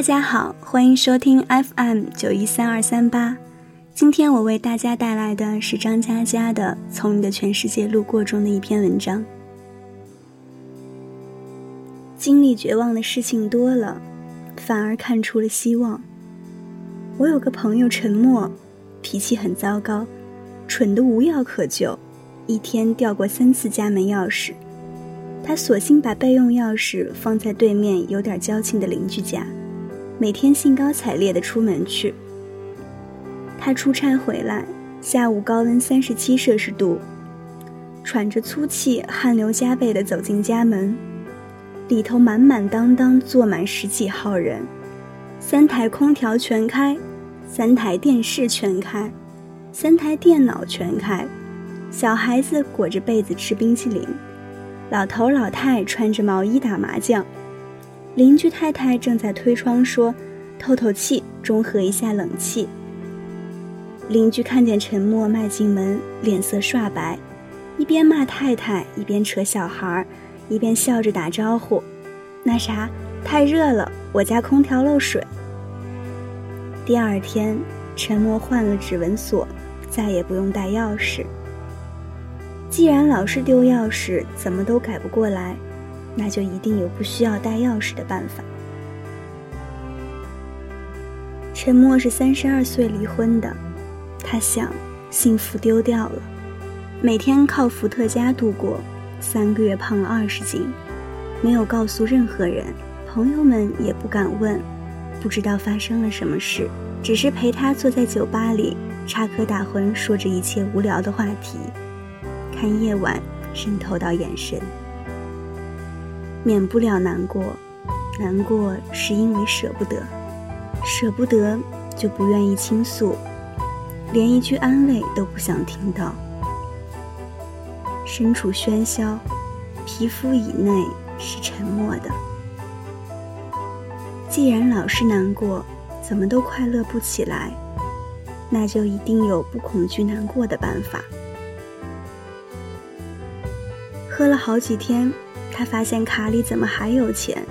大家好，欢迎收听 FM 九一三二三八。今天我为大家带来的是张嘉佳的《从你的全世界路过》中的一篇文章。经历绝望的事情多了，反而看出了希望。我有个朋友陈默，脾气很糟糕，蠢得无药可救，一天掉过三次家门钥匙。他索性把备用钥匙放在对面有点交情的邻居家。每天兴高采烈地出门去。他出差回来，下午高温三十七摄氏度，喘着粗气，汗流浃背地走进家门，里头满满当当坐满十几号人，三台空调全开，三台电视全开，三台电脑全开，小孩子裹着被子吃冰淇淋，老头老太穿着毛衣打麻将。邻居太太正在推窗说：“透透气，中和一下冷气。”邻居看见陈默迈进门，脸色刷白，一边骂太太，一边扯小孩，一边笑着打招呼：“那啥，太热了，我家空调漏水。”第二天，陈默换了指纹锁，再也不用带钥匙。既然老是丢钥匙，怎么都改不过来。那就一定有不需要带钥匙的办法。陈默是三十二岁离婚的，他想幸福丢掉了，每天靠伏特加度过，三个月胖了二十斤，没有告诉任何人，朋友们也不敢问，不知道发生了什么事，只是陪他坐在酒吧里插科打诨，说着一切无聊的话题，看夜晚渗透到眼神。免不了难过，难过是因为舍不得，舍不得就不愿意倾诉，连一句安慰都不想听到。身处喧嚣，皮肤以内是沉默的。既然老是难过，怎么都快乐不起来，那就一定有不恐惧难过的办法。喝了好几天。他发现卡里怎么还有钱？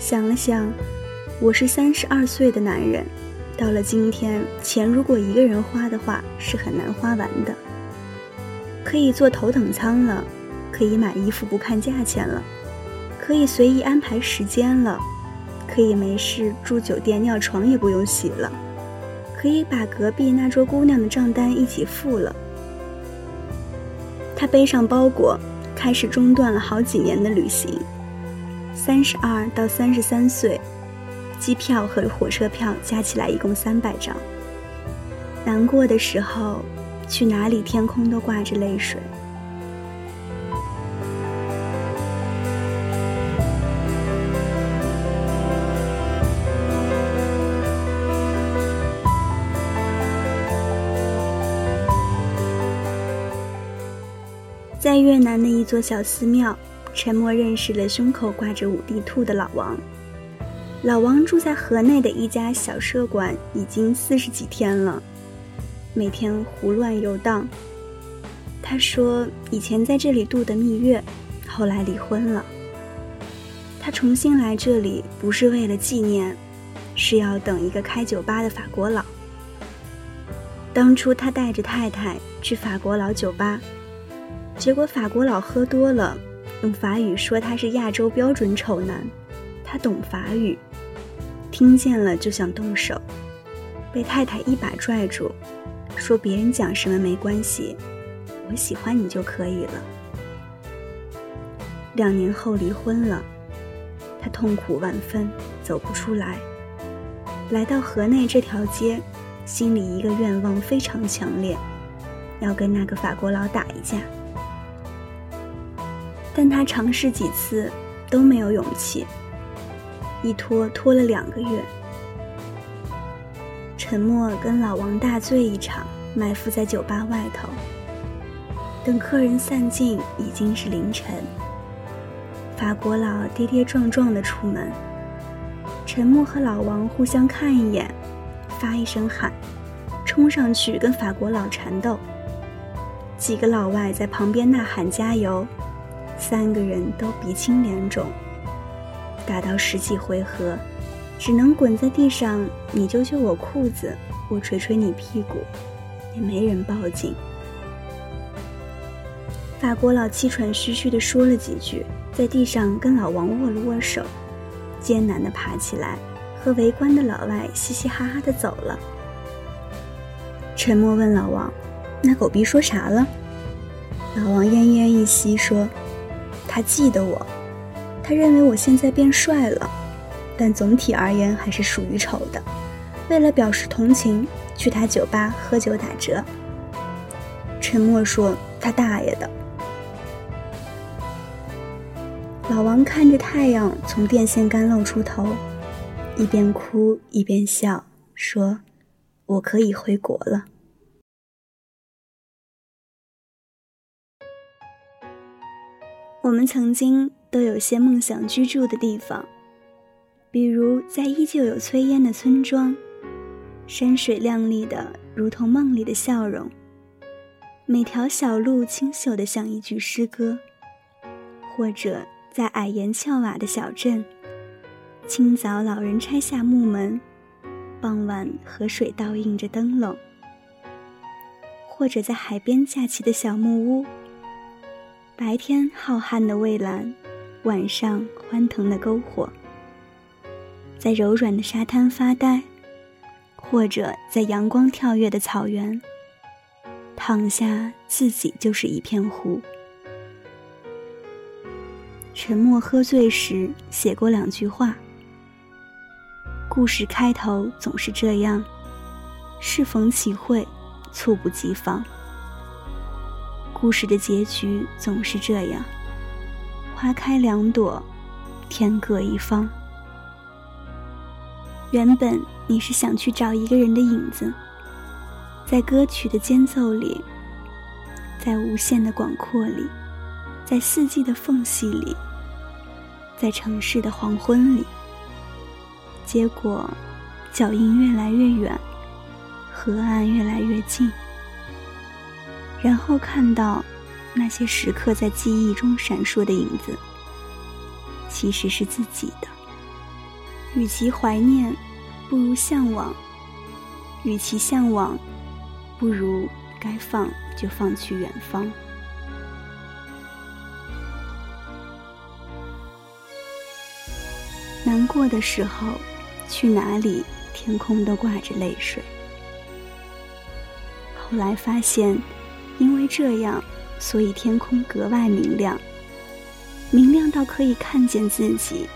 想了想，我是三十二岁的男人，到了今天，钱如果一个人花的话，是很难花完的。可以坐头等舱了，可以买衣服不看价钱了，可以随意安排时间了，可以没事住酒店尿床也不用洗了，可以把隔壁那桌姑娘的账单一起付了。他背上包裹。开始中断了好几年的旅行，三十二到三十三岁，机票和火车票加起来一共三百张。难过的时候，去哪里天空都挂着泪水。在越南的一座小寺庙，陈默认识了胸口挂着五帝兔的老王。老王住在河内的一家小舍馆，已经四十几天了，每天胡乱游荡。他说以前在这里度的蜜月，后来离婚了。他重新来这里不是为了纪念，是要等一个开酒吧的法国佬。当初他带着太太去法国佬酒吧。结果法国佬喝多了，用法语说他是亚洲标准丑男，他懂法语，听见了就想动手，被太太一把拽住，说别人讲什么没关系，我喜欢你就可以了。两年后离婚了，他痛苦万分，走不出来，来到河内这条街，心里一个愿望非常强烈，要跟那个法国佬打一架。但他尝试几次都没有勇气，一拖拖了两个月。沉默跟老王大醉一场，埋伏在酒吧外头。等客人散尽，已经是凌晨。法国佬跌跌撞撞的出门，沉默和老王互相看一眼，发一声喊，冲上去跟法国佬缠斗。几个老外在旁边呐喊加油。三个人都鼻青脸肿，打到十几回合，只能滚在地上，你揪揪我裤子，我捶捶你屁股，也没人报警。法国佬气喘吁吁地说了几句，在地上跟老王握了握手，艰难地爬起来，和围观的老外嘻嘻哈哈地走了。沉默问老王：“那狗逼说啥了？”老王奄奄一息说：“他记得我，他认为我现在变帅了，但总体而言还是属于丑的。为了表示同情，去他酒吧喝酒打折。”沉默说：“他大爷的！”老王看着太阳从电线杆露出头，一边哭一边笑，说：“我可以回国了。”我们曾经都有些梦想居住的地方，比如在依旧有炊烟的村庄，山水亮丽的如同梦里的笑容，每条小路清秀的像一句诗歌，或者。在矮檐翘瓦的小镇，清早老人拆下木门，傍晚河水倒映着灯笼；或者在海边架起的小木屋，白天浩瀚的蔚蓝，晚上欢腾的篝火；在柔软的沙滩发呆，或者在阳光跳跃的草原，躺下自己就是一片湖。沉默喝醉时写过两句话。故事开头总是这样，适逢其会，猝不及防。故事的结局总是这样，花开两朵，天各一方。原本你是想去找一个人的影子，在歌曲的间奏里，在无限的广阔里，在四季的缝隙里。在城市的黄昏里，结果脚印越来越远，河岸越来越近，然后看到那些时刻在记忆中闪烁的影子，其实是自己的。与其怀念，不如向往；与其向往，不如该放就放去远方。难过的时候，去哪里，天空都挂着泪水。后来发现，因为这样，所以天空格外明亮，明亮到可以看见自己，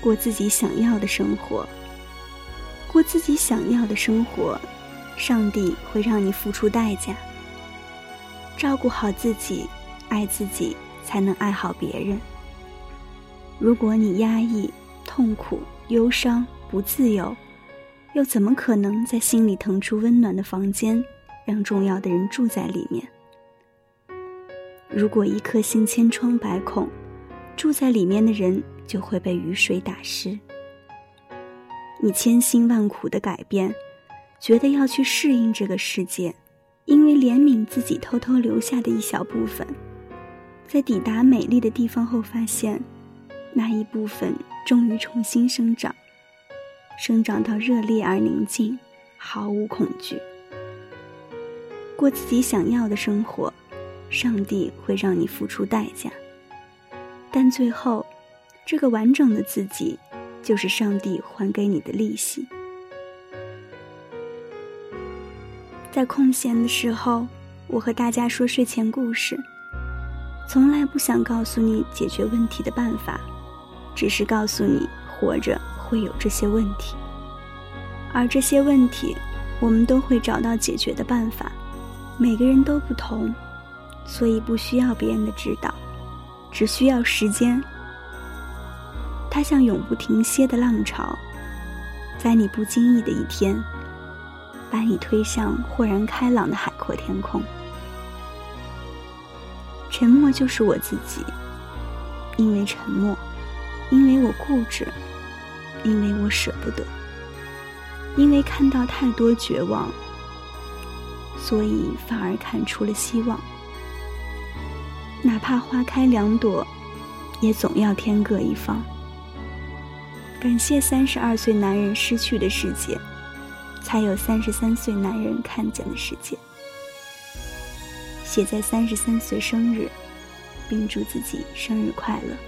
过自己想要的生活。过自己想要的生活，上帝会让你付出代价。照顾好自己，爱自己，才能爱好别人。如果你压抑、痛苦、忧伤、不自由，又怎么可能在心里腾出温暖的房间，让重要的人住在里面？如果一颗心千疮百孔，住在里面的人就会被雨水打湿。你千辛万苦的改变，觉得要去适应这个世界，因为怜悯自己偷偷留下的一小部分，在抵达美丽的地方后发现。那一部分终于重新生长，生长到热烈而宁静，毫无恐惧，过自己想要的生活。上帝会让你付出代价，但最后，这个完整的自己，就是上帝还给你的利息。在空闲的时候，我和大家说睡前故事，从来不想告诉你解决问题的办法。只是告诉你，活着会有这些问题，而这些问题，我们都会找到解决的办法。每个人都不同，所以不需要别人的指导，只需要时间。它像永不停歇的浪潮，在你不经意的一天，把你推向豁然开朗的海阔天空。沉默就是我自己，因为沉默。因为我固执，因为我舍不得，因为看到太多绝望，所以反而看出了希望。哪怕花开两朵，也总要天各一方。感谢三十二岁男人失去的世界，才有三十三岁男人看见的世界。写在三十三岁生日，并祝自己生日快乐。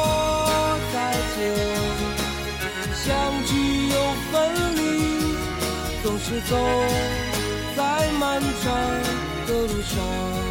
是走在漫长的路上。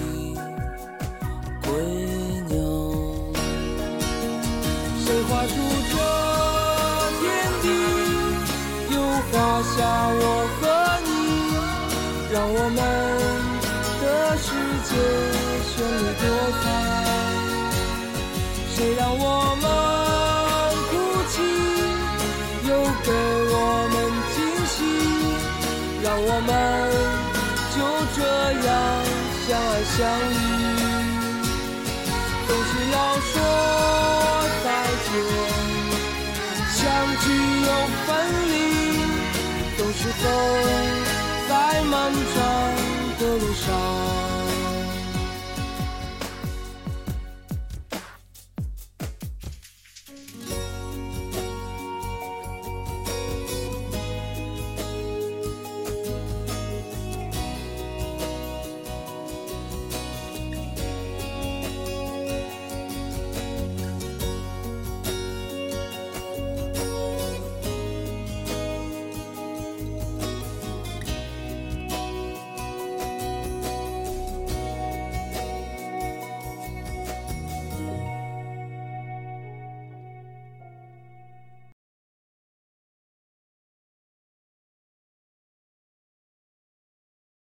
相遇。总是要说